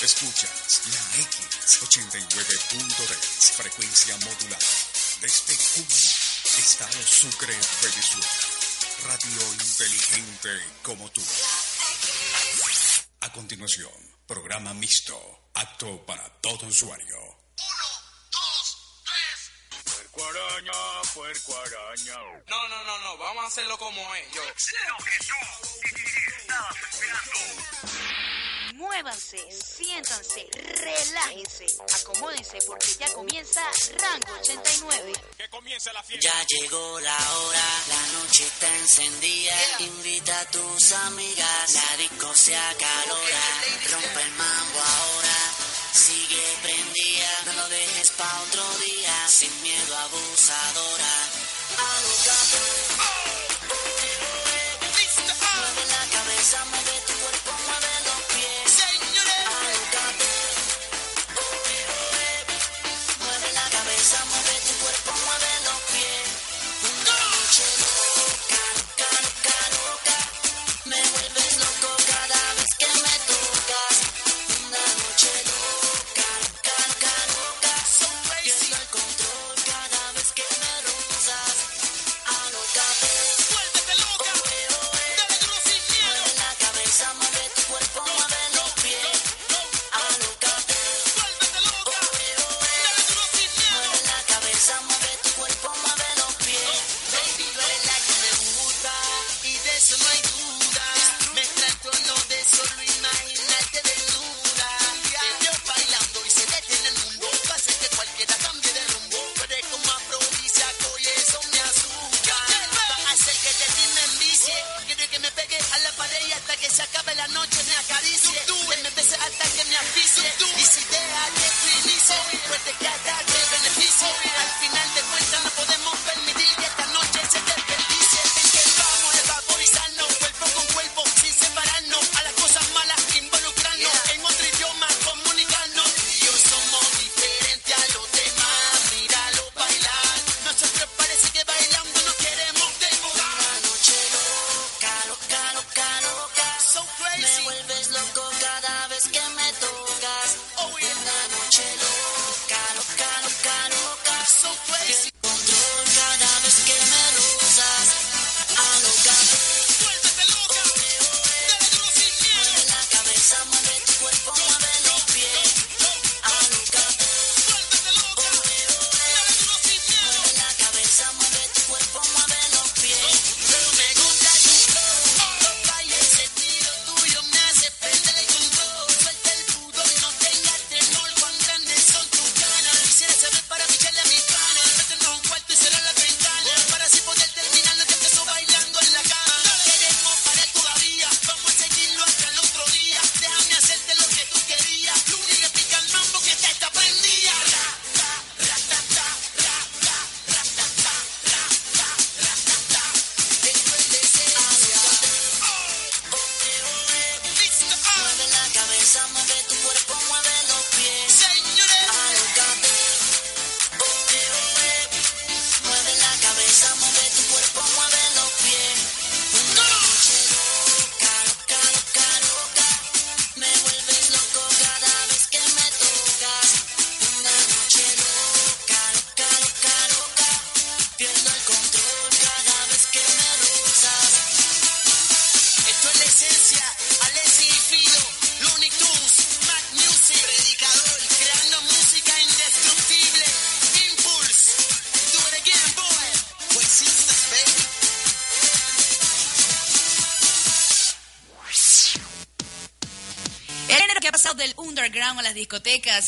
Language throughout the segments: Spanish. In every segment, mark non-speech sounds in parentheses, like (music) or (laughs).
Escuchas la X89.3, frecuencia modulada, desde Cuba, Estado Sucre, Venezuela. Radio inteligente como tú. A continuación, programa mixto, apto para todo usuario. Uno, dos, tres. Puerco araña, puerco araña. No, no, no, no, vamos a hacerlo como ellos. Lo que tú estabas esperando. Muévanse, siéntanse, relájense, acomódense porque ya comienza Rango 89. Ya llegó la hora, la noche está encendida. Invita a tus amigas, la disco se acalora. Rompe el mambo ahora, sigue prendida. No lo dejes pa' otro día, sin miedo abusadora. A lo capo. Mueve la cabeza,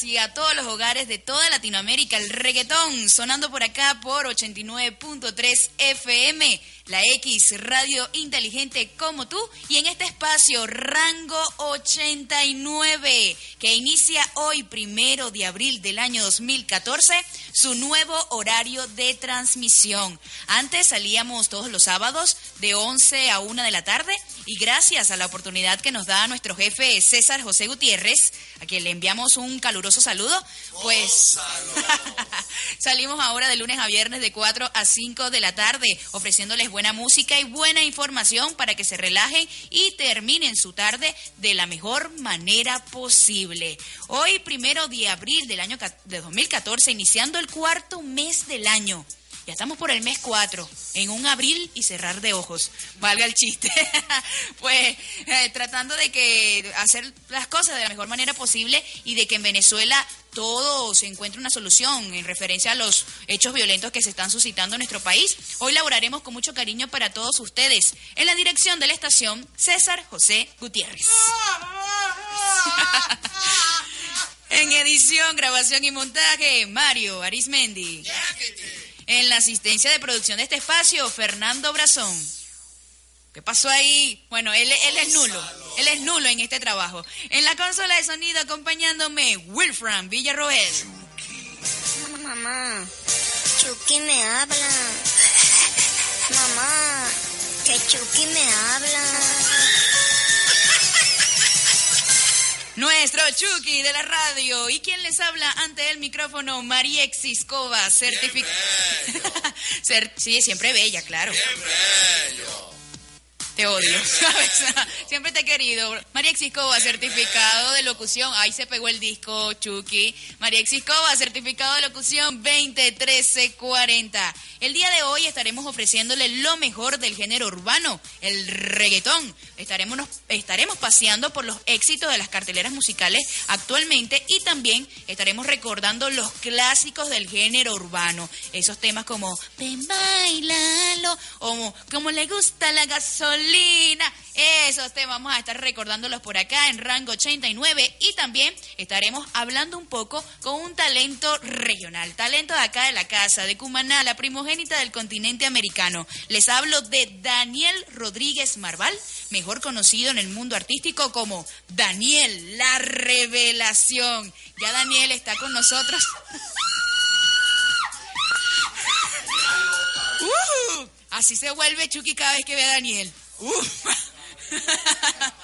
y a todos los hogares de toda Latinoamérica. El reggaetón sonando por acá por 89.3 FM la X Radio Inteligente como tú y en este espacio Rango 89 que inicia hoy primero de abril del año 2014 su nuevo horario de transmisión. Antes salíamos todos los sábados de 11 a 1 de la tarde y gracias a la oportunidad que nos da nuestro jefe César José Gutiérrez, a quien le enviamos un caluroso saludo, pues (laughs) salimos ahora de lunes a viernes de 4 a 5 de la tarde ofreciéndoles buenas buena música y buena información para que se relajen y terminen su tarde de la mejor manera posible. Hoy, primero de abril del año de 2014, iniciando el cuarto mes del año. Estamos por el mes 4, en un abril y cerrar de ojos, valga el chiste. (laughs) pues eh, tratando de que hacer las cosas de la mejor manera posible y de que en Venezuela todo se encuentre una solución en referencia a los hechos violentos que se están suscitando en nuestro país. Hoy laboraremos con mucho cariño para todos ustedes. En la dirección de la estación, César José Gutiérrez. (laughs) en edición, grabación y montaje, Mario Arismendi. En la asistencia de producción de este espacio, Fernando Brazón. ¿Qué pasó ahí? Bueno, él, es nulo. Él es nulo en este trabajo. En la consola de sonido acompañándome, Wilfran Villarroel. Mamá, Chucky me habla. Mamá, que Chucky me habla. Nuestro Chucky de la radio. ¿Y quién les habla ante el micrófono? María Exiscova, certificada. (laughs) sí, siempre bella, claro. Te odio. (laughs) Siempre te he querido. María Exiscova, certificado de locución. Ahí se pegó el disco, Chucky. María Exiscova, certificado de locución 201340. El día de hoy estaremos ofreciéndole lo mejor del género urbano, el reggaetón. Estaremos, estaremos paseando por los éxitos de las carteleras musicales actualmente y también estaremos recordando los clásicos del género urbano. Esos temas como Ven, bailalo, o como le gusta la gasolina. Esos temas vamos a estar recordándolos por acá en Rango 89 y también estaremos hablando un poco con un talento regional, talento de acá de la casa, de Cumaná, la primogénita del continente americano. Les hablo de Daniel Rodríguez Marval, mejor conocido en el mundo artístico como Daniel, la revelación. Ya Daniel está con nosotros. (laughs) Uh, así se vuelve Chucky cada vez que ve a Daniel. Uh. (laughs)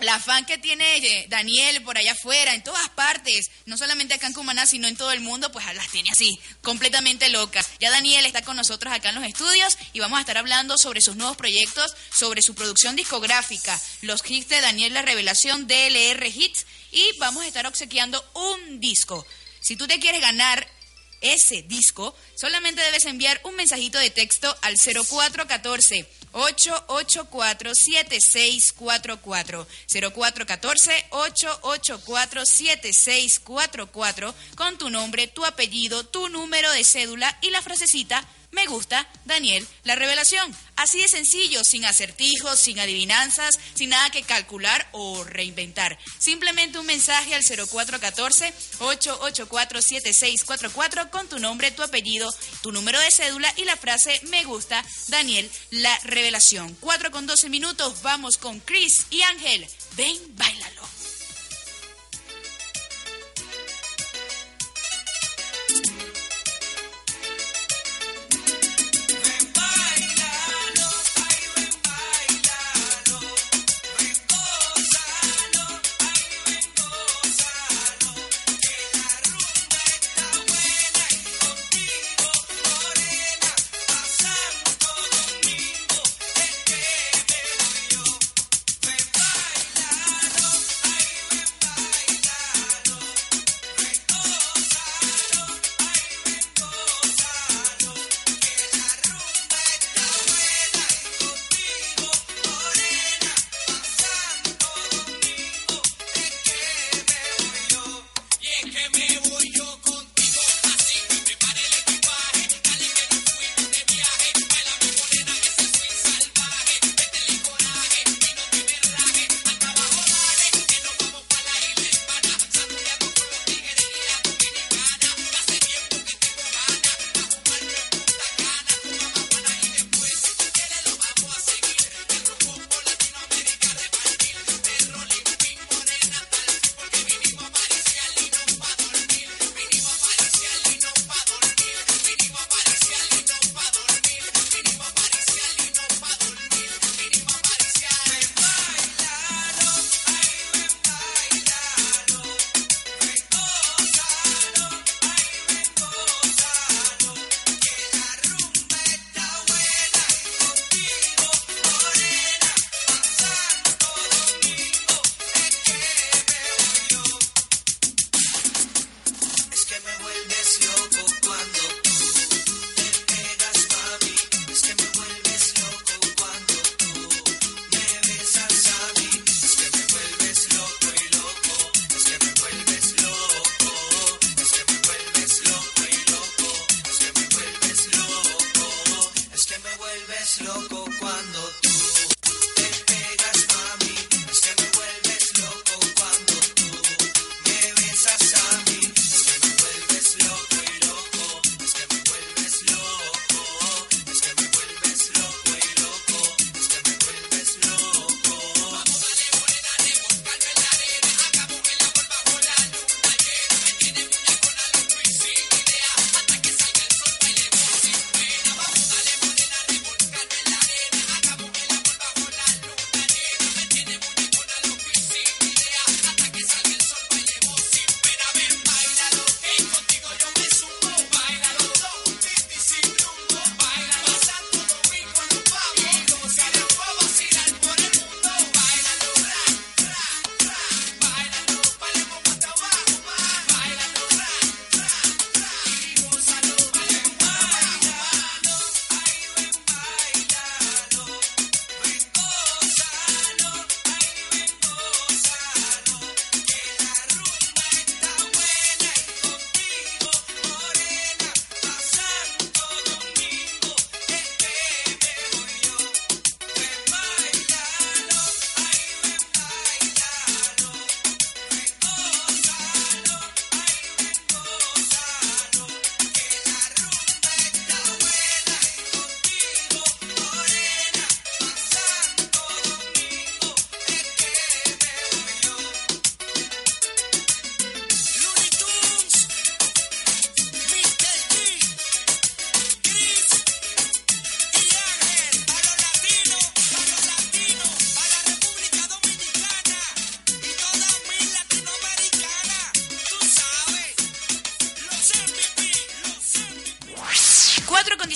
La fan que tiene eh, Daniel por allá afuera, en todas partes, no solamente acá en Cumaná, sino en todo el mundo, pues las tiene así, completamente locas. Ya Daniel está con nosotros acá en los estudios y vamos a estar hablando sobre sus nuevos proyectos, sobre su producción discográfica, los hits de Daniel La Revelación, DLR Hits, y vamos a estar obsequiando un disco. Si tú te quieres ganar ese disco, solamente debes enviar un mensajito de texto al 0414 884 7644 0414 884 7644 con tu nombre, tu apellido, tu número de cédula y la frasecita me gusta, Daniel, la revelación. Así de sencillo, sin acertijos, sin adivinanzas, sin nada que calcular o reinventar. Simplemente un mensaje al 0414-884-7644 con tu nombre, tu apellido, tu número de cédula y la frase me gusta, Daniel, la revelación. 4 con 12 minutos, vamos con Chris y Ángel. Ven, bailalo.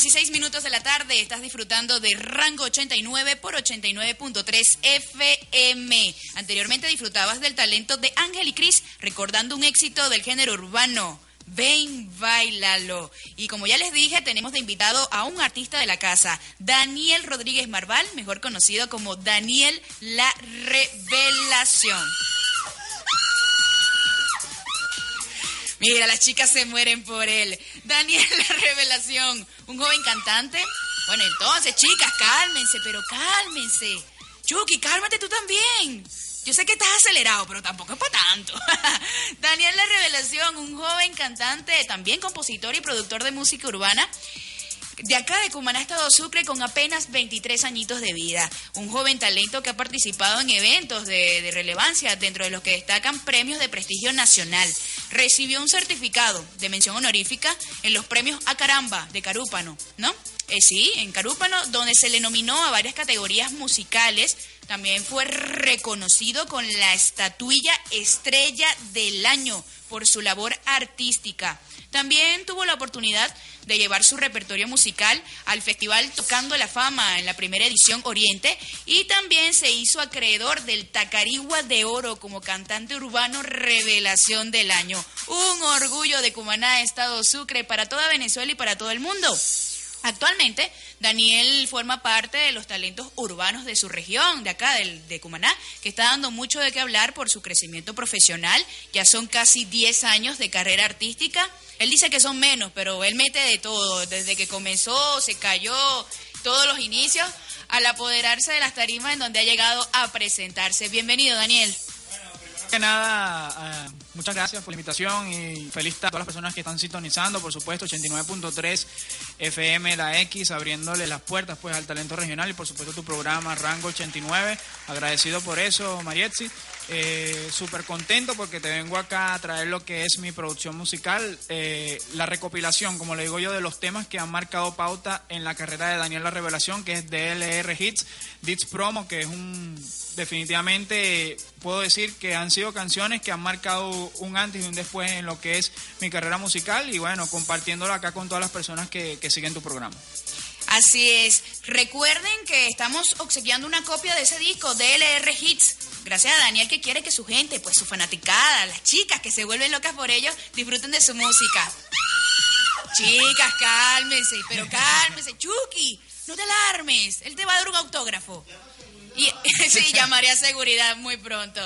16 minutos de la tarde. Estás disfrutando de Rango 89 por 89.3 FM. Anteriormente disfrutabas del talento de Ángel y Cris, recordando un éxito del género urbano. Ven, bailalo. Y como ya les dije, tenemos de invitado a un artista de la casa, Daniel Rodríguez Marval, mejor conocido como Daniel La Revelación. Mira, las chicas se mueren por él. Daniel (laughs) La Revelación, un joven cantante. Bueno, entonces, chicas, cálmense, pero cálmense. Chucky, cálmate tú también. Yo sé que estás acelerado, pero tampoco es para tanto. (laughs) Daniel La Revelación, un joven cantante, también compositor y productor de música urbana. De acá de Cumaná, Estado Sucre, con apenas 23 añitos de vida. Un joven talento que ha participado en eventos de, de relevancia, dentro de los que destacan premios de prestigio nacional. Recibió un certificado de mención honorífica en los premios A Caramba de Carúpano, ¿no? Eh, sí, en Carúpano, donde se le nominó a varias categorías musicales. También fue reconocido con la estatuilla Estrella del Año por su labor artística. También tuvo la oportunidad de llevar su repertorio musical al Festival Tocando la Fama en la primera edición Oriente y también se hizo acreedor del Tacarigua de Oro como cantante urbano revelación del año. Un orgullo de Cumaná, Estado Sucre, para toda Venezuela y para todo el mundo. Actualmente, Daniel forma parte de los talentos urbanos de su región, de acá, del, de Cumaná, que está dando mucho de qué hablar por su crecimiento profesional. Ya son casi 10 años de carrera artística. Él dice que son menos, pero él mete de todo, desde que comenzó, se cayó, todos los inicios, al apoderarse de las tarimas en donde ha llegado a presentarse. Bienvenido, Daniel. Que nada, eh, muchas gracias por la invitación y feliz a todas las personas que están sintonizando, por supuesto, 89.3 FM La X, abriéndole las puertas pues al talento regional y por supuesto tu programa Rango 89. Agradecido por eso, Marietzi. Eh, Súper contento porque te vengo acá a traer lo que es mi producción musical, eh, la recopilación, como le digo yo, de los temas que han marcado pauta en la carrera de Daniel La Revelación, que es DLR Hits, Dits Promo, que es un definitivamente puedo decir que han sido canciones que han marcado un antes y un después en lo que es mi carrera musical y bueno, compartiéndolo acá con todas las personas que, que siguen tu programa. Así es. Recuerden que estamos obsequiando una copia de ese disco, DLR Hits. Gracias a Daniel que quiere que su gente, pues su fanaticada, las chicas que se vuelven locas por ellos, disfruten de su música. Chicas, cálmense, pero cálmense. Chucky, no te alarmes. Él te va a dar un autógrafo. Y, (laughs) sí, llamaré a seguridad muy pronto.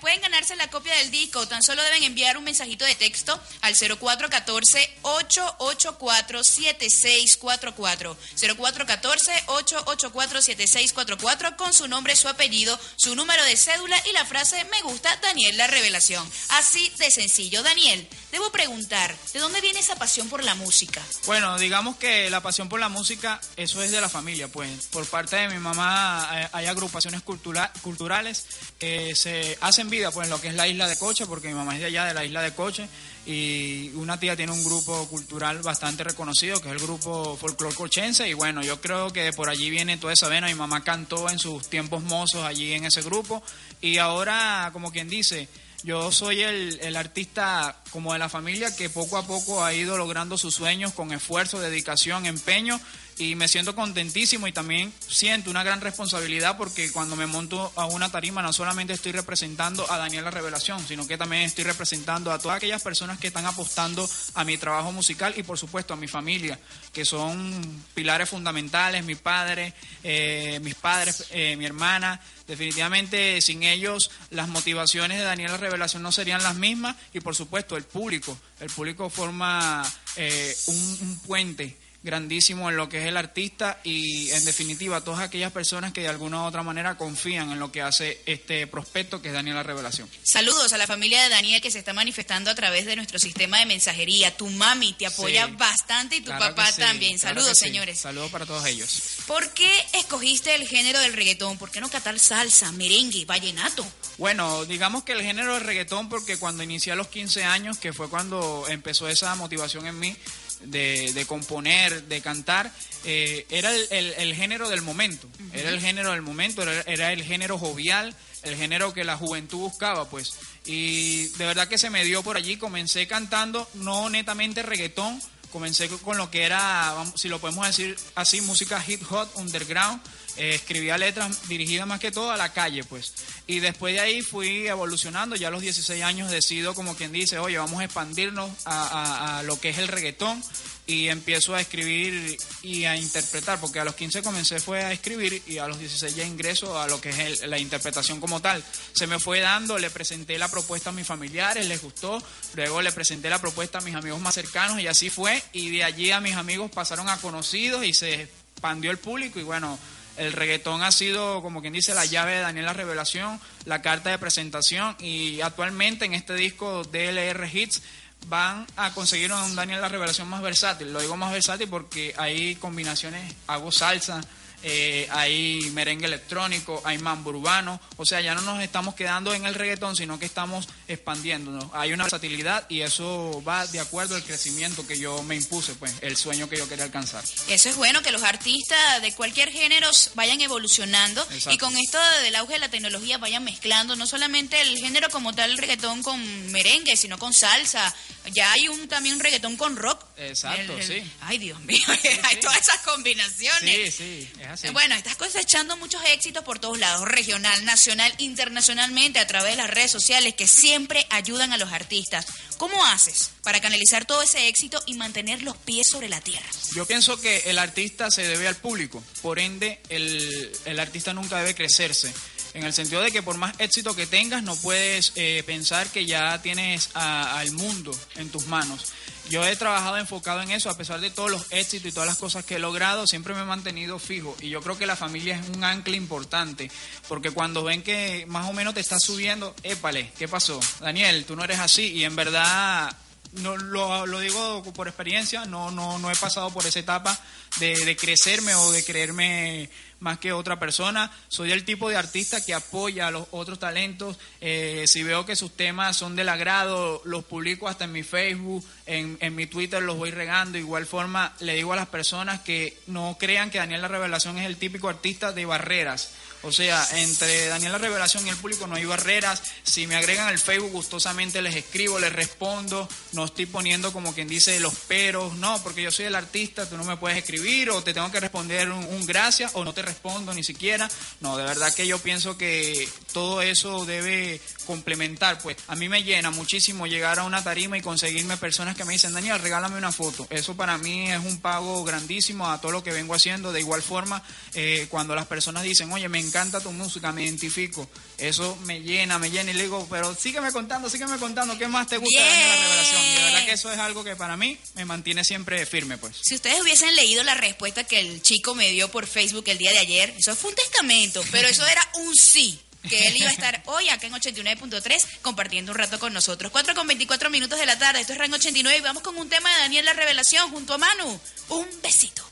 Pueden ganarse la copia del disco, tan solo deben enviar un mensajito de texto al 0414-884-7644. 0414-884-7644 con su nombre, su apellido, su número de cédula y la frase Me gusta Daniel la revelación. Así de sencillo. Daniel, debo preguntar, ¿de dónde viene esa pasión por la música? Bueno, digamos que la pasión por la música, eso es de la familia, pues. Por parte de mi mamá eh, hay agrupaciones cultura- culturales que se hacen vida, pues, en lo que es la isla de Coche, porque mi mamá es de allá, de la isla de Coche, y una tía tiene un grupo cultural bastante reconocido, que es el grupo Folclor Cochense, y bueno, yo creo que por allí viene toda esa vena. Mi mamá cantó en sus tiempos mozos allí en ese grupo, y ahora, como quien dice, yo soy el, el artista como de la familia que poco a poco ha ido logrando sus sueños con esfuerzo, dedicación, empeño y me siento contentísimo y también siento una gran responsabilidad porque cuando me monto a una tarima no solamente estoy representando a Daniel La Revelación, sino que también estoy representando a todas aquellas personas que están apostando a mi trabajo musical y por supuesto a mi familia, que son pilares fundamentales, mi padre, eh, mis padres, eh, mi hermana, definitivamente sin ellos las motivaciones de Daniel La Revelación no serían las mismas y por supuesto el público, el público forma eh, un, un puente grandísimo en lo que es el artista y en definitiva todas aquellas personas que de alguna u otra manera confían en lo que hace este prospecto que es Daniel La Revelación. Saludos a la familia de Daniel que se está manifestando a través de nuestro sistema de mensajería. Tu mami te apoya Sí. bastante y tu Claro papá sí, también. Saludos, sí. señores. Saludos para todos ellos. ¿Por qué escogiste el género del reggaetón? ¿Por qué no catar salsa, merengue, vallenato? Bueno, digamos que el género de reggaetón, porque cuando inicié a los 15 años, que fue cuando empezó esa motivación en mí de, de componer, de cantar, eh, era el, el- el género del momento, era el género del momento, era, era el género jovial, el género que la juventud buscaba, pues. Y de verdad que se me dio por allí, comencé cantando, no netamente reggaetón, comencé con lo que era, si lo podemos decir así, música hip hop, underground. Eh, escribía letras dirigidas más que todo a la calle, pues. Y después de ahí fui evolucionando. Ya a los 16 años decido, como quien dice, oye, vamos a expandirnos a, a- a lo que es el reggaetón. Y empiezo a escribir y a interpretar, porque a los 15 comencé fue a escribir y a los 16 ya ingreso a lo que es el- la interpretación como tal. Se me fue dando, le presenté la propuesta a mis familiares, les gustó, luego le presenté la propuesta a mis amigos más cercanos y así fue. Y de allí a mis amigos pasaron a conocidos y se expandió el público y bueno, el reggaetón ha sido, como quien dice, la llave de Daniel La Revelación, la carta de presentación y actualmente en este disco DLR Hits van a conseguir un Daniel La Revelación más versátil. Lo digo más versátil porque hay combinaciones, hago salsa, eh, hay merengue electrónico, hay mambo urbano, o sea, ya no nos estamos quedando en el reggaetón, sino que estamos expandiéndonos. Hay una versatilidad y eso va de acuerdo al crecimiento que yo me impuse, pues, el sueño que yo quería alcanzar. Eso es bueno, que los artistas de cualquier género vayan evolucionando Exacto. y con esto del auge de la tecnología vayan mezclando no solamente el género como tal, el reggaetón con merengue, sino con salsa. Ya hay un también un reggaetón con rock. Exacto, El- el- sí. Ay, Dios mío, (laughs) hay todas esas combinaciones. Sí, sí, es así. Bueno, estás cosechando muchos éxitos por todos lados, regional, nacional, internacionalmente, a través de las redes sociales que siempre ayudan a los artistas. ¿Cómo haces para canalizar todo ese éxito y mantener los pies sobre la tierra? Yo pienso que el artista se debe al público, por ende el, el artista nunca debe crecerse, en el sentido de que por más éxito que tengas no puedes eh, pensar que ya tienes al mundo en tus manos. Yo he trabajado enfocado en eso, a pesar de todos los éxitos y todas las cosas que he logrado, siempre me he mantenido fijo y yo creo que la familia es un ancla importante, porque cuando ven que más o menos te estás subiendo, épale, ¿qué pasó? Daniel, tú no eres así y en verdad no lo, digo por experiencia, no, no, no he pasado por esa etapa de crecerme o de creerme más que otra persona. Soy el tipo de artista que apoya a los otros talentos. Eh, si veo que sus temas son del agrado, los publico hasta en mi Facebook, en, en mi Twitter los voy regando. De igual forma, le digo a las personas que no crean que Daniel La Revelación es el típico artista de barreras. O sea, entre Daniel La Revelación y el público no hay barreras. Si me agregan al Facebook, gustosamente les escribo, les respondo. No estoy poniendo como quien dice los peros. No, porque yo soy el artista, tú no me puedes escribir o te tengo que responder un, gracias o no te respondo ni siquiera. No, de verdad que yo pienso que todo eso debe complementar. Pues a mí me llena muchísimo llegar a una tarima y conseguirme personas que me dicen, Daniel, regálame una foto. Eso para mí es un pago grandísimo a todo lo que vengo haciendo. De igual forma, eh, cuando las personas dicen, oye, me encanta tu música, me identifico, eso me llena, me llena y le digo, pero sígueme contando, sígueme contando, ¿qué más te gusta de Daniel la revelación? Y de verdad que eso es algo que para mí me mantiene siempre firme, pues. Si ustedes hubiesen leído la respuesta que el chico me dio por Facebook el día de ayer, eso fue un testamento, pero eso era un sí. Que él iba a estar hoy acá en 89.3 compartiendo un rato con nosotros. 4 con 24 minutos de la tarde. Esto es Rango 89 y vamos con un tema de Daniel La Revelación junto a Manu. Un besito.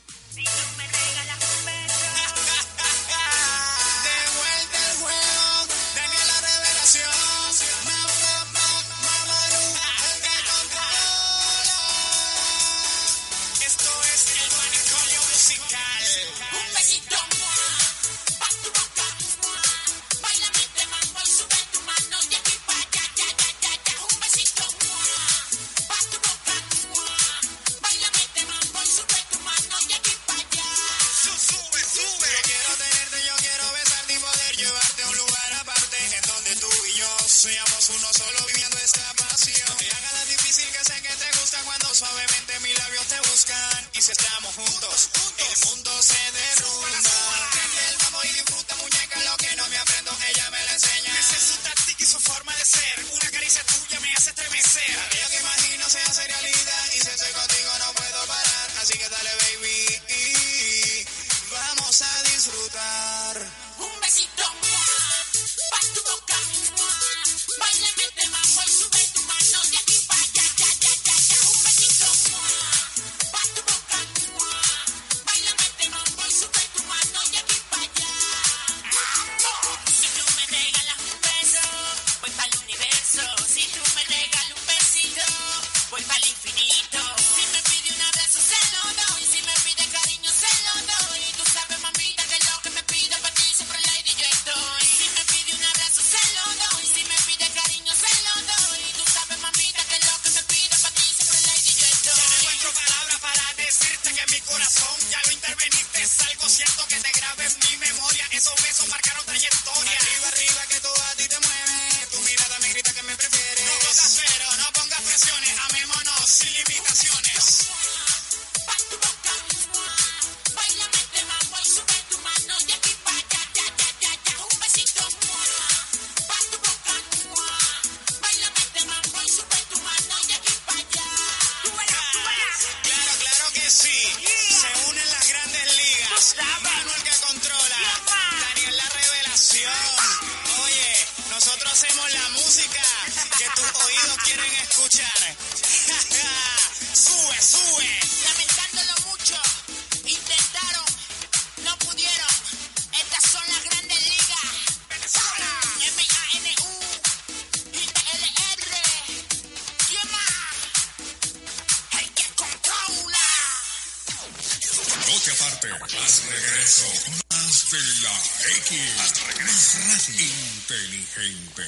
la X radio inteligente.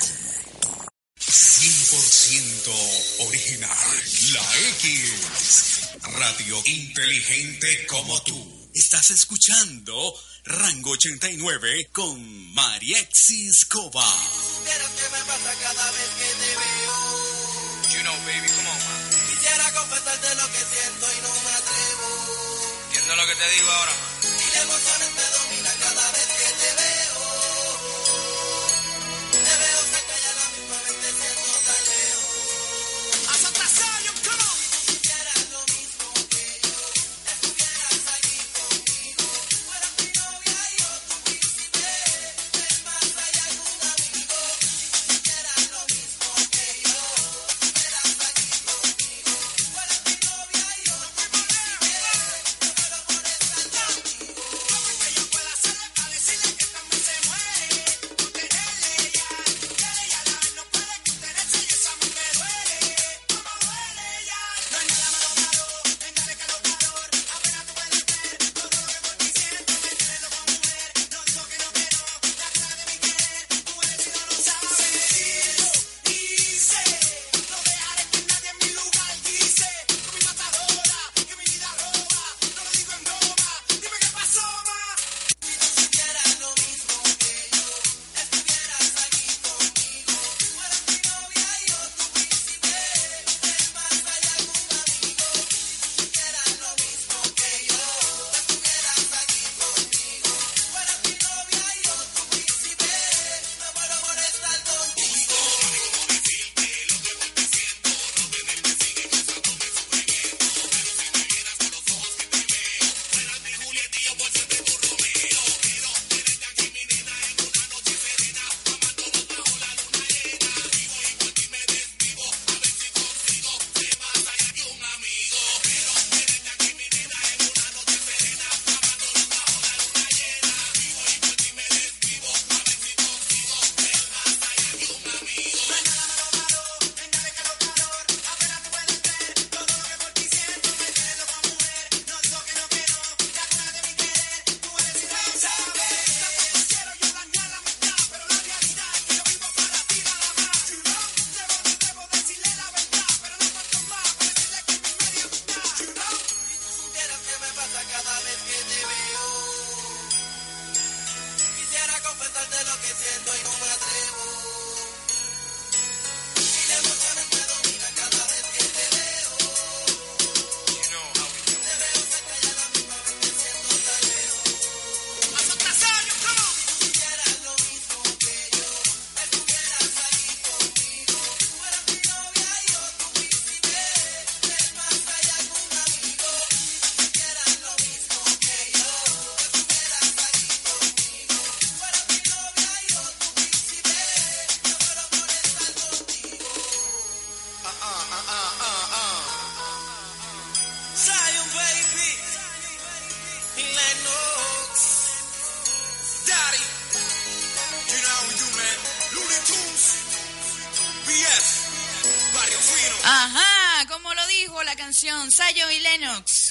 100% original. La X. Radio inteligente como tú. Estás escuchando Rango 89 con Mariexi Escoba. Quisiera que me pasa cada vez que te veo. You know, baby, come on, man. Quisiera confesarte lo que siento y no me atrevo. Entiendo lo que te digo ahora, man.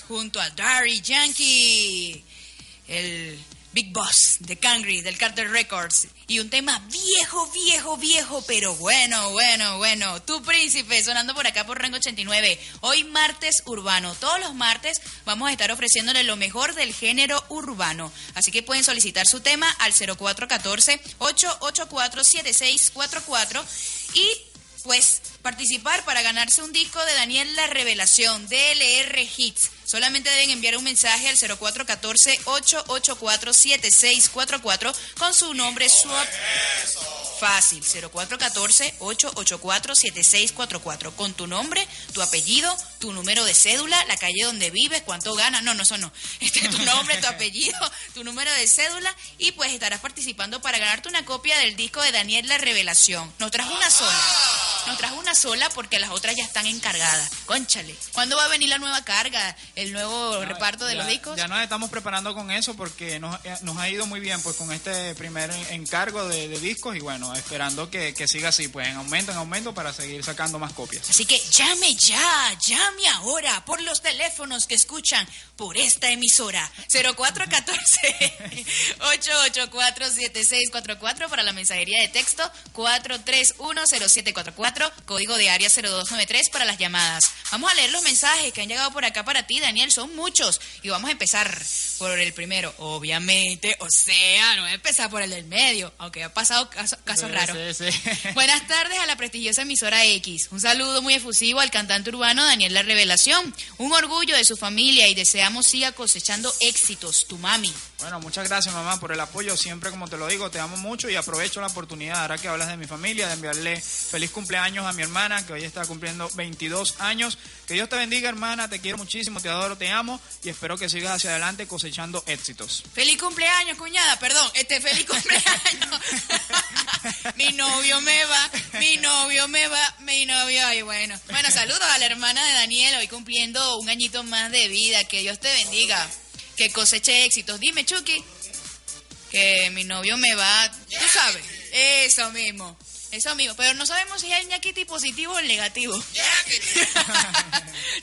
junto a Dari Yankee, el Big Boss de Cangri, del Carter Records. Y un tema viejo, viejo, viejo, pero bueno, bueno, bueno. Tu príncipe, sonando por acá por Rango 89. Hoy martes urbano. Todos los martes vamos a estar ofreciéndole lo mejor del género urbano. Así que pueden solicitar su tema al 0414-884-7644. Y pues participar para ganarse un disco de Daniel La Revelación, DLR Hits. Solamente deben enviar un mensaje al 0414-884-7644 con su nombre swap. Fácil, 0414-884-7644. Con tu nombre, tu apellido, tu número de cédula, la calle donde vives, cuánto ganas. No, no, eso no. (laughs) Este, tu nombre, tu apellido, (laughs) tu número de cédula y pues estarás participando para ganarte una copia del disco de Daniel La Revelación. Nos trajo una sola. Nos trajo una sola porque las otras ya están encargadas. Conchale. ¿Cuándo va a venir la nueva carga? El nuevo reparto de ya, los discos. Ya nos estamos preparando con eso porque nos, eh, nos ha ido muy bien pues con este primer encargo de, de discos y bueno, esperando que, que siga así, pues en aumento, en aumento para seguir sacando más copias. Así que llame ya, llame ahora por los teléfonos que escuchan por esta emisora. 0414-884-7644 para la mensajería de texto 4310744, código de área 0293 para las llamadas. Vamos a leer los mensajes que han llegado por acá para ti, Daniel, son muchos. Y vamos a empezar por el primero, obviamente, o sea, no voy a empezar por el del medio, aunque ha pasado caso- casos Sí, raros. sí, sí. (laughs) Buenas tardes a la prestigiosa emisora X. Un saludo muy efusivo al cantante urbano Daniel La Revelación. Un orgullo de su familia y deseamos siga cosechando éxitos, tu mami. Bueno, muchas gracias mamá por el apoyo. Siempre, como te lo digo, te amo mucho y aprovecho la oportunidad, ahora que hablas de mi familia, de enviarle feliz cumpleaños a mi hermana, que hoy está cumpliendo 22 años. Que Dios te bendiga, hermana. Te quiero muchísimo, te adoro, te amo y espero que sigas hacia adelante cosechando éxitos. Feliz cumpleaños, cuñada, perdón, este feliz (laughs) cumpleaños. (laughs) mi novio me va, mi novio me va, mi novio, ay bueno. Bueno, saludos a la hermana de Daniel, hoy cumpliendo un añito más de vida, que Dios te bendiga, que coseche éxitos. Dime, Chucky, que mi novio me va, tú sabes, eso mismo. Eso mismo, pero no sabemos si es el ñaquiti positivo o el negativo. (laughs)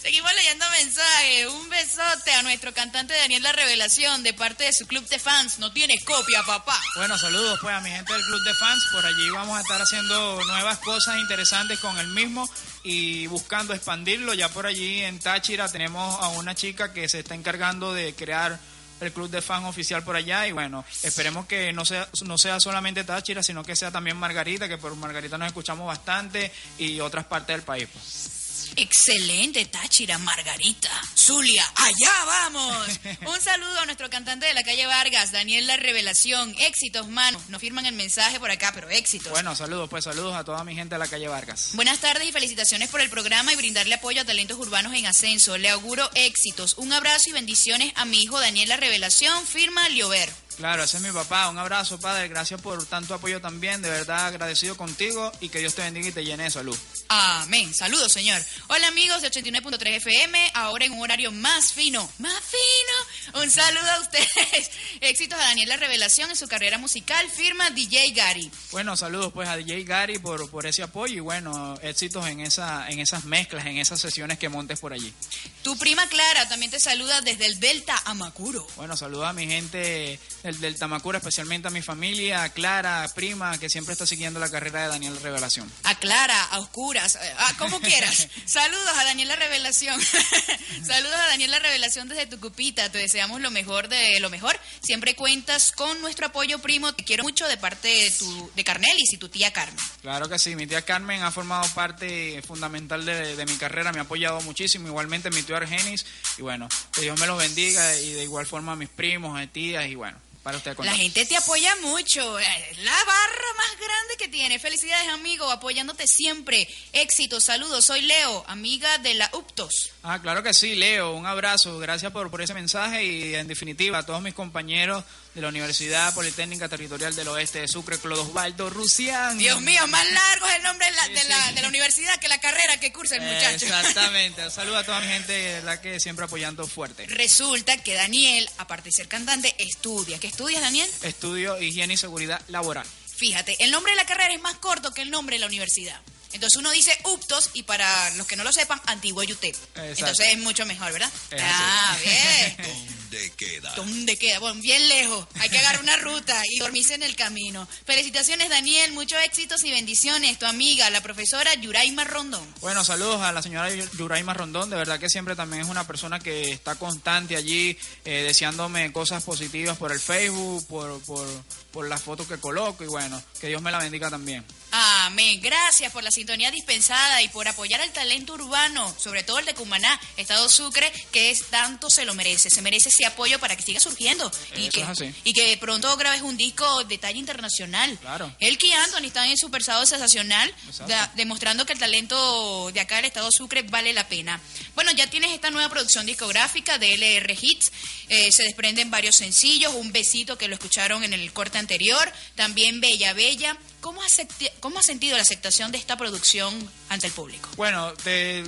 Seguimos leyendo mensajes. Un besote a nuestro cantante Daniel La Revelación de parte de su club de fans. No tiene copia, papá. Bueno, saludos pues a mi gente del Club de Fans. Por allí vamos a estar haciendo nuevas cosas interesantes con el mismo y buscando expandirlo. Ya por allí en Táchira tenemos a una chica que se está encargando de crear el Club de Fans oficial por allá y bueno, esperemos que no sea, no sea solamente Táchira, sino que sea también Margarita, que por Margarita nos escuchamos bastante y otras partes del país. pues. Excelente, Táchira, Margarita, Zulia, allá vamos. (laughs) Un saludo a nuestro cantante de la calle Vargas, Daniel La Revelación. Éxitos, mano. Nos firman el mensaje por acá, pero éxitos. Bueno, saludos, pues saludos a toda mi gente de la calle Vargas. Buenas tardes y felicitaciones por el programa y brindarle apoyo a talentos urbanos en ascenso. Le auguro éxitos. Un abrazo y bendiciones a mi hijo Daniel La Revelación. Firma Liover. Claro, ese es mi papá. Un abrazo, padre. Gracias por tanto apoyo también. De verdad agradecido contigo y que Dios te bendiga y te llene de salud. Amén. Saludos, señor. Hola, amigos de 89.3 FM. Ahora en un horario más fino. Más fino. Un saludo a ustedes. (laughs) Éxitos a Daniel La Revelación en su carrera musical. Firma DJ Gary. Bueno, saludos pues a DJ Gary por, por ese apoyo y bueno, éxitos en, esa, en esas mezclas, en esas sesiones que montes por allí. Tu prima Clara también te saluda desde el Delta Amacuro. Bueno, saludos a mi gente del, del Tamacura, especialmente a mi familia, a Clara, prima, que siempre está siguiendo la carrera de Daniel Revelación. A Clara, a Oscuras, eh, a como quieras. (laughs) Saludos a Daniel La Revelación. (laughs) Saludos a Daniel La Revelación desde tu cupita. Te deseamos lo mejor de lo mejor. Siempre cuentas con nuestro apoyo, primo. Te quiero mucho de parte de, tu, de Carnelis y tu tía Carmen. Claro que sí, mi tía Carmen ha formado parte fundamental de, de mi carrera, me ha apoyado muchísimo, igualmente mi tío Argenis, y bueno, que Dios me los bendiga y de igual forma a mis primos, a tías, y bueno, para usted La gente te apoya mucho. Es la barra más grande que tiene. Felicidades, amigo, apoyándote siempre. Éxitos, saludos. Soy Leo, amiga de la Uptos. Ah, claro que sí, Leo, un abrazo, gracias por, por ese mensaje y en definitiva a todos mis compañeros de la Universidad Politécnica Territorial del Oeste de Sucre, Clodosvaldo Rusián. Dios mío, más largo es el nombre de la, de la, de la universidad que la carrera que cursa el muchacho. Exactamente, saludos a toda mi gente, la que siempre apoyando fuerte. Resulta que Daniel, aparte de ser cantante, estudia. ¿Qué estudias, Daniel? Estudio Higiene y Seguridad Laboral. Fíjate, el nombre de la carrera es más corto que el nombre de la universidad. Entonces uno dice UPTOS y para los que no lo sepan, Antiguo UTEP. Exacto. Entonces es mucho mejor, ¿verdad? Es ah, bien. (laughs) ¿Dónde queda? ¿Dónde queda? Bueno, bien lejos. Hay que agarrar una ruta y dormirse en el camino. Felicitaciones, Daniel. Muchos éxitos y bendiciones. Tu amiga, la profesora Yuraima Rondón. Bueno, saludos a la señora Yuraima Rondón, de verdad que siempre también es una persona que está constante allí, eh, deseándome cosas positivas por el Facebook, por, por, por las fotos que coloco y bueno, que Dios me la bendiga también. Amén. Gracias por la sintonía dispensada y por apoyar al talento urbano, sobre todo el de Cumaná, Estado Sucre, que es tanto se lo merece. Se merece ese apoyo para que siga surgiendo y que, y que pronto grabes un disco de talla internacional. Claro. Él y Anthony están en Super Sábado Sensacional, da- demostrando que el talento de acá del Estado Sucre vale la pena. Bueno, ya tienes esta nueva producción discográfica de LR Hits. Eh, se desprenden varios sencillos, un besito que lo escucharon en el corte anterior, también Bella Bella. ¿Cómo ¿Cómo has sentido la aceptación de esta producción ante el público? Bueno,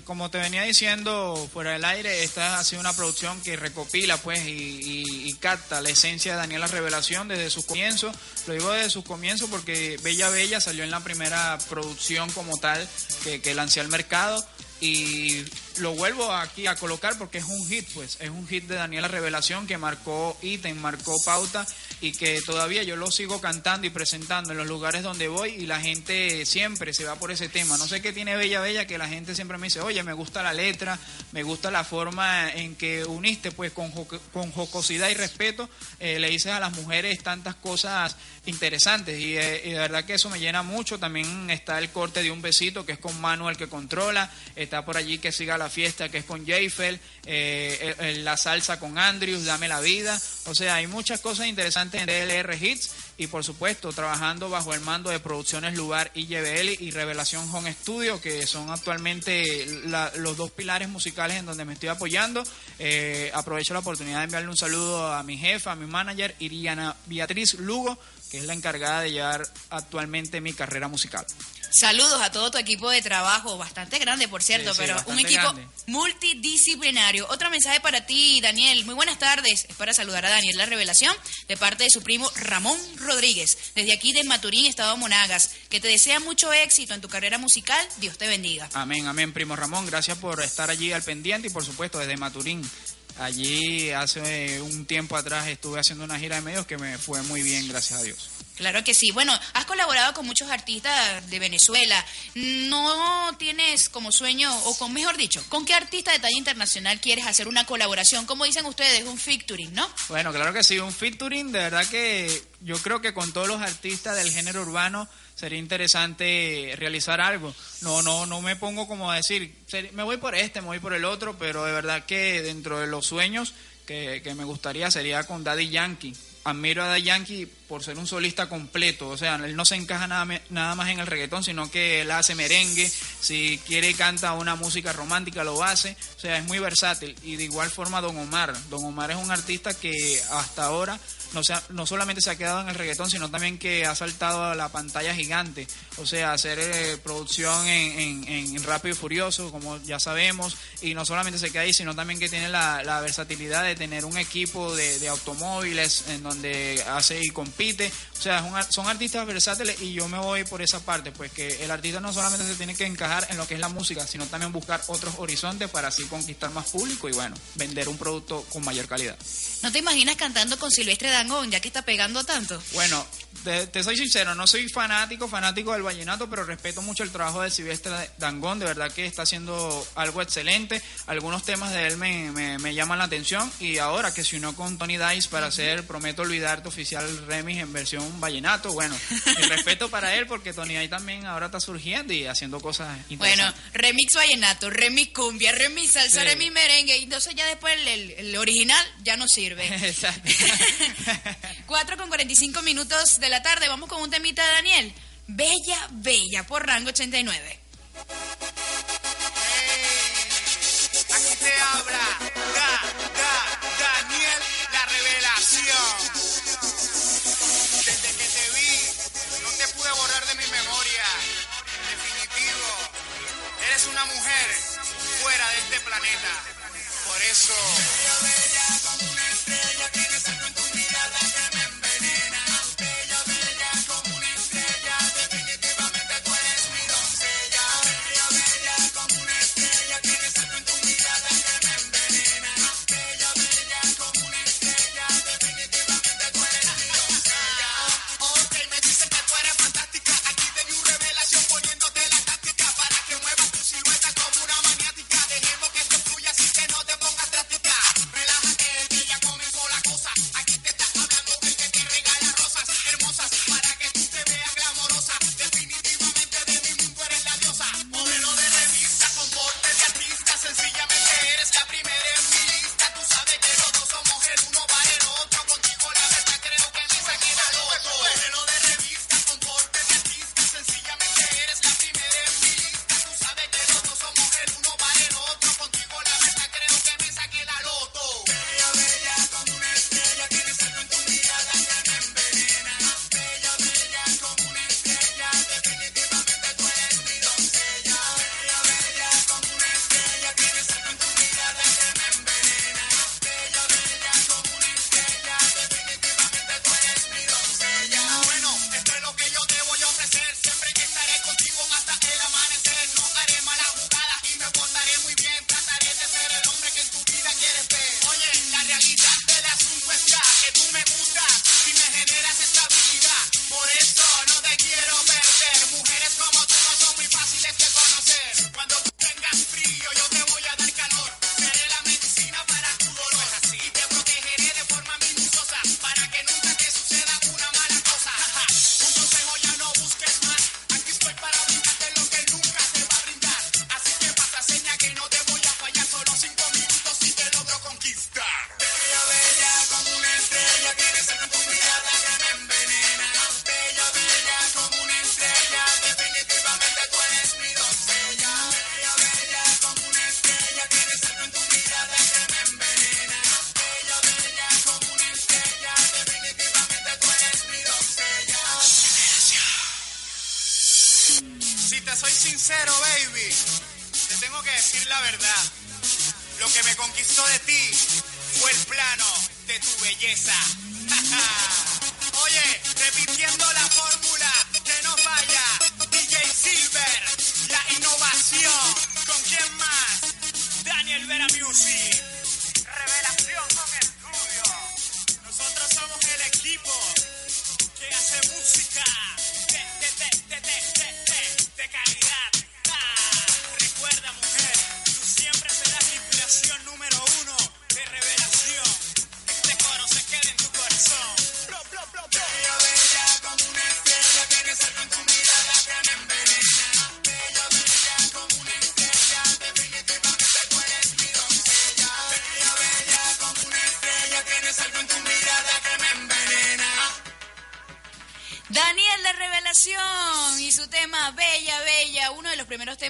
como te venía diciendo fuera del aire, esta ha sido una producción que recopila pues y, y- y capta la esencia de Daniela Revelación desde sus comienzos. Lo digo desde sus comienzos porque Bella Bella salió en la primera producción como tal que, que lancé al mercado y lo vuelvo aquí a colocar porque es un hit, pues es un hit de Daniela Revelación que marcó ítem, marcó pauta y que todavía yo lo sigo cantando y presentando en los lugares donde voy y la gente siempre se va por ese tema. No sé qué tiene Bella Bella que la gente siempre me dice, oye, me gusta la letra, me gusta la forma en que uniste pues con, joco- con jocosidad y respeto, eh, le dices a las mujeres tantas cosas interesantes y, eh, y de verdad que eso me llena mucho. También está el corte de un besito que es con Manuel que controla, está por allí que siga la fiesta que es con Jayfel, eh, el- la salsa con Andrews, Dame la vida. O sea, hay muchas cosas interesantes en DLR Hits y por supuesto trabajando bajo el mando de Producciones Lugar y JBL y Revelación Home Studio, que son actualmente la- los dos pilares musicales en donde me estoy apoyando. Eh, aprovecho la oportunidad de enviarle un saludo a mi jefa, a mi manager, Iriana Beatriz Lugo, que es la encargada de llevar actualmente mi carrera musical. Saludos a todo tu equipo de trabajo, bastante grande por cierto, Sí, sí, pero un equipo grande. multidisciplinario. Otro mensaje para ti, Daniel. Muy buenas tardes. Es para saludar a Daniel La Revelación de parte de su primo Ramón Rodríguez, desde aquí de Maturín, Estado Monagas, que te desea mucho éxito en tu carrera musical. Dios te bendiga. Amén, amén, primo Ramón. Gracias por estar allí al pendiente y por supuesto desde Maturín. Allí hace un tiempo atrás estuve haciendo una gira de medios que me fue muy bien, gracias a Dios. Claro que sí. Bueno, has colaborado con muchos artistas de Venezuela. ¿No tienes como sueño, o con mejor dicho, con qué artista de talla internacional quieres hacer una colaboración? Como dicen ustedes, un featuring, ¿no? Bueno, claro que sí, un featuring, de verdad que yo creo que con todos los artistas del género urbano sería interesante realizar algo. No, no, no me pongo como a decir, me voy por este, me voy por el otro, pero de verdad que dentro de los sueños que, que me gustaría sería con Daddy Yankee. Admiro a Daddy Yankee por ser un solista completo, o sea, él no se encaja nada, nada más en el reggaetón, sino que él hace merengue, si quiere canta una música romántica lo hace, o sea, es muy versátil. Y de igual forma Don Omar, Don Omar es un artista que hasta ahora no, se ha- no solamente se ha quedado en el reggaetón, sino también que ha saltado a la pantalla gigante, o sea, hacer eh, producción en, en- Rápido y Furioso, como ya sabemos, y no solamente se queda ahí, sino también que tiene la, versatilidad de tener un equipo de, automóviles en donde hace y compite, o sea, son artistas versátiles y yo me voy por esa parte, pues que el artista no solamente se tiene que encajar en lo que es la música, sino también buscar otros horizontes para así conquistar más público y bueno, vender un producto con mayor calidad. ¿No te imaginas cantando con Silvestre Ya que está pegando tanto? Bueno, te, te soy sincero, no soy fanático, fanático del vallenato, pero respeto mucho el trabajo de Silvestre Dangón, de verdad que está haciendo algo excelente. Algunos temas de él me, me- me llaman la atención y ahora que se unió con Tony Dice para hacer Prometo Olvidarte oficial remix en versión vallenato, bueno, mi respeto para él porque Tony Dice también ahora está surgiendo y haciendo cosas Bueno, interesantes. remix vallenato, remix cumbia, remix salsa, Sí. remix merengue, y entonces ya después el, el- el original ya no sirve. (laughs) Exacto. (laughs) (laughs) 4 con 45 minutos de la tarde, vamos con un temita de Daniel. Bella, bella, por rango 89. Aquí te habla Da, Da, Daniel, la revelación. Desde que te vi, no te pude borrar de mi memoria. Definitivo, eres una mujer fuera de este planeta. Por eso.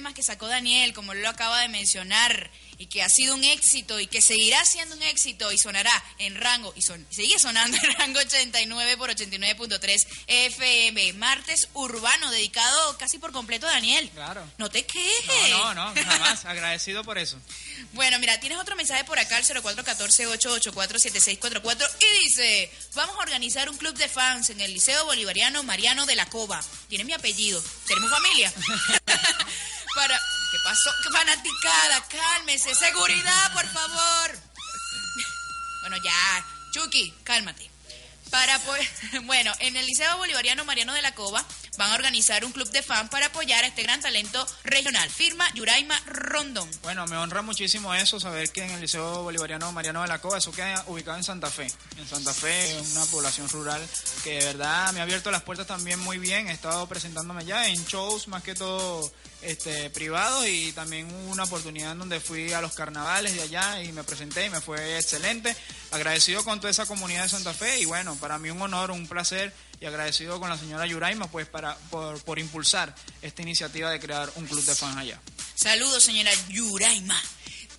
Temas que sacó Daniel, como lo acaba de mencionar, y que ha sido un éxito y que seguirá siendo un éxito y sonará en rango, y son, sigue sonando (laughs) en rango 89 por 89.3 FM. Martes urbano, dedicado casi por completo a Daniel. Claro. No te quejes. No, no, no, jamás. (laughs) Agradecido por eso. Bueno, mira, tienes otro mensaje por acá, el 0414-884-7644, y dice, vamos a organizar un club de fans en el Liceo Bolivariano Mariano de la Cova. Tiene mi apellido. ¿Tenemos familia? (laughs) Para... ¿Qué pasó? ¡Qué fanaticada! Cálmese. Seguridad, por favor. (laughs) Bueno, ya. Chucky, cálmate. Para (laughs) bueno, en el Liceo Bolivariano Mariano de la Cova van a organizar un club de fans para apoyar a este gran talento regional. Firma Yuraima Rondón. Bueno, me honra muchísimo eso, saber que en el Liceo Bolivariano Mariano de la Cova, eso queda ubicado en Santa Fe. En Santa Fe, una población rural que de verdad me ha abierto las puertas también muy bien. He estado presentándome ya en shows, más que todo este, privados, y también una oportunidad en donde fui a los carnavales de allá y me presenté y me fue excelente. Agradecido con toda esa comunidad de Santa Fe y bueno, para mí un honor, un placer y agradecido con la señora Yuraima pues para, por, por impulsar esta iniciativa de crear un club de fans allá. Saludos, señora Yuraima.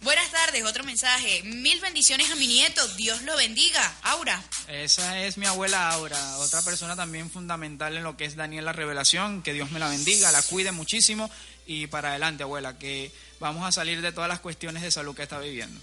Buenas tardes, otro mensaje. Mil bendiciones a mi nieto. Dios lo bendiga. Aura. Esa es mi abuela Aura, otra persona también fundamental en lo que es Daniela Revelación, que Dios me la bendiga, la cuide muchísimo y para adelante abuela, que vamos a salir de todas las cuestiones de salud que está viviendo.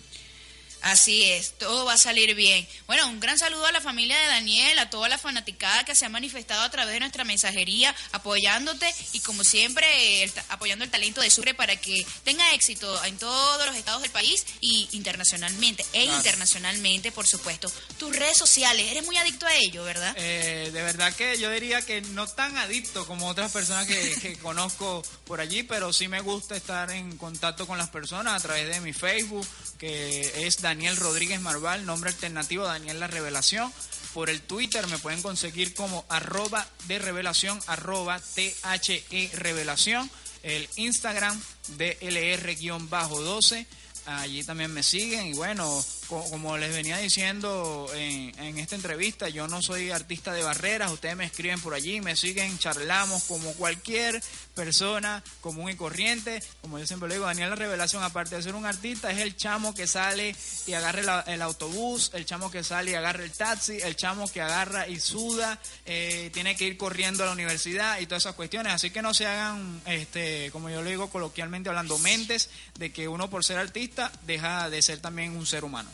Así es, todo va a salir bien. Bueno, un gran saludo a la familia de Daniel, a toda la fanaticada que se ha manifestado a través de nuestra mensajería, apoyándote y como siempre, el apoyando el talento de Sucre para que tenga éxito en todos los estados del país y internacionalmente, e Claro. internacionalmente, por supuesto. Tus redes sociales, eres muy adicto a ello, ¿verdad? Eh, de verdad que yo diría que no tan adicto como otras personas que, que (laughs) conozco por allí, pero sí me gusta estar en contacto con las personas a través de mi Facebook, que es Daniel Rodríguez Marval, nombre alternativo Daniel La Revelación. Por el Twitter me pueden conseguir como arroba de revelación, arroba THE revelación. El Instagram DLR-12. Allí también me siguen y bueno, como les venía diciendo en, en esta entrevista, yo no soy artista de barreras, ustedes me escriben por allí, me siguen, charlamos como cualquier persona común y corriente, como yo siempre le digo, Daniel La Revelación, aparte de ser un artista, es el chamo que sale y agarra el, el autobús, el chamo que sale y agarra el taxi, el chamo que agarra y suda, eh, tiene que ir corriendo a la universidad y todas esas cuestiones, así que no se hagan, este, como yo le digo coloquialmente hablando, mentes de que uno por ser artista deja de ser también un ser humano.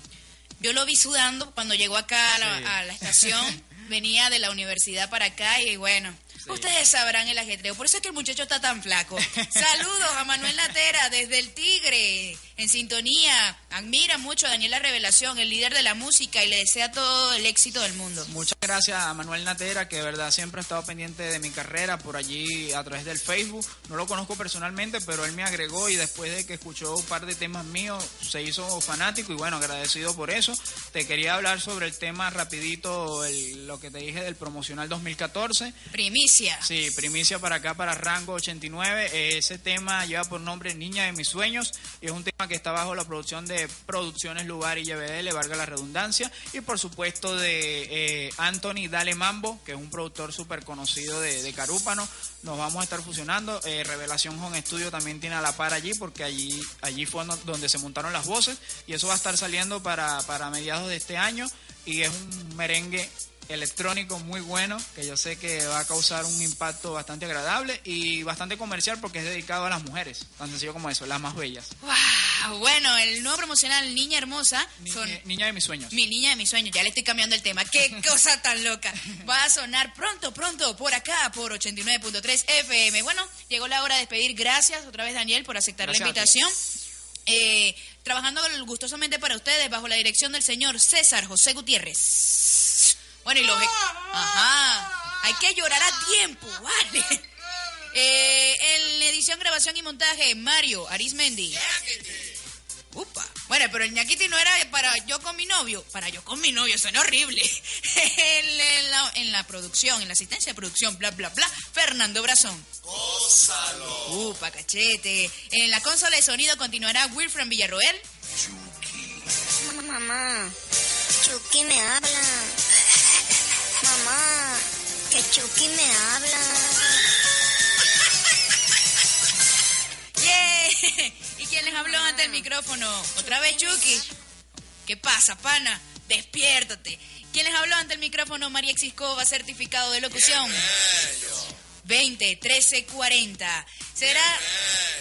Yo lo vi sudando cuando llegó acá a la, Sí. a la estación, (laughs) venía de la universidad para acá y bueno, ustedes sabrán el ajetreo. Por eso es que el muchacho está tan flaco. (laughs) Saludos a Manuel Natera desde el Tigre, en sintonía. Admira mucho a Daniela Revelación, el líder de la música, y le desea todo el éxito del mundo. Muchas gracias a Manuel Natera, que de verdad siempre ha estado pendiente de mi carrera por allí a través del Facebook. No lo conozco personalmente, pero él me agregó y después de que escuchó un par de temas míos se hizo fanático y bueno, agradecido por eso. Te quería hablar sobre el tema rapidito, el- lo que te dije del promocional 2014. Primicia. Sí, primicia para acá, para Rango 89. Eh, Ese tema lleva por nombre Niña de mis sueños y es un tema que está bajo la producción de Producciones Lugar y YBD, le valga la redundancia. Y por supuesto de eh, Anthony Dale Mambo, que es un productor súper conocido de, Carúpano. Nos vamos a estar fusionando. Eh, Revelación Home Studio también tiene a la par allí porque allí, allí fue donde se montaron las voces y eso va a estar saliendo para, para mediados de este año y es un merengue electrónico muy bueno que yo sé que va a causar un impacto bastante agradable y bastante comercial porque es dedicado a las mujeres, tan sencillo como eso, las más bellas. Wow, bueno, el nuevo promocional Niña Hermosa Ni- son eh, niña de mis sueños. mi niña de mis sueños. Ya le estoy cambiando el tema. Qué (laughs) cosa tan loca. Va a sonar pronto, pronto por acá por 89.3 FM. Bueno, llegó la hora de despedir. Gracias otra vez Daniel por aceptar Gracias la invitación. Eh, trabajando gustosamente para ustedes bajo la dirección del señor César José Gutiérrez. Bueno, y los... Ajá. Hay que llorar a tiempo, vale. Eh, en edición, grabación y montaje, Mario Arismendi. Upa. Bueno, pero el ñaquiti no era para yo con mi novio. Para yo con mi novio, suena horrible. (laughs) en, en la, en la producción, en la asistencia de producción, bla, bla, bla, Fernando Brazón. Upa, cachete. En la consola de sonido continuará Wilfred Villarroel. Mamá, Chucky me habla. Mamá, que Chucky me habla. (laughs) ¡Yeah! ¿Y quién les habló ante el micrófono? ¿Otra vez Chucky? ¿Qué pasa, pana? Despiértate. ¿Quién les habló ante el micrófono? María Exiscova, certificado de locución. 20 13 40. Será.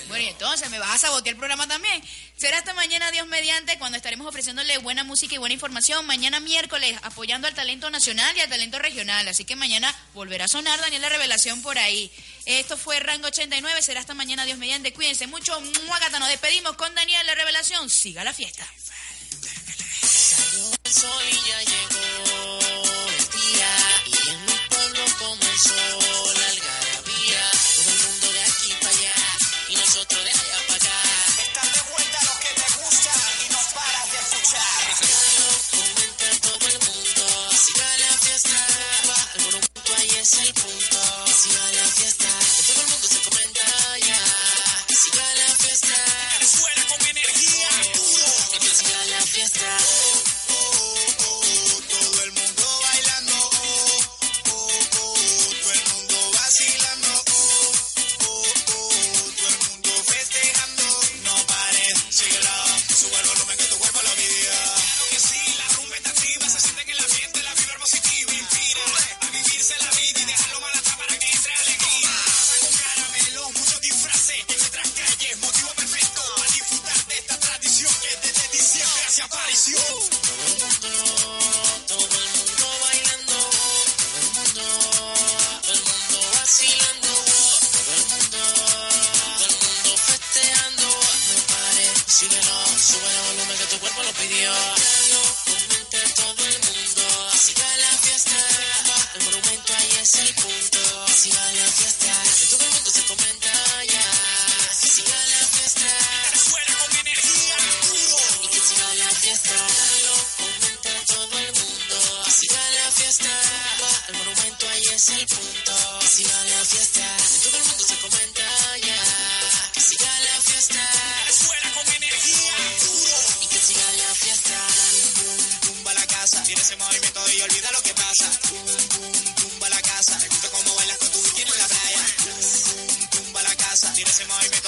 Bueno, y entonces me vas a sabotear el programa también. Será hasta mañana, Dios mediante, cuando estaremos ofreciéndole buena música y buena información. Mañana miércoles, apoyando al talento nacional y al talento regional. Así que mañana volverá a sonar Daniel la Revelación por ahí. Esto fue Rango 89. Será hasta mañana, Dios mediante. Cuídense mucho. Muagata, nos despedimos con Daniel la Revelación. Siga la fiesta. Casa.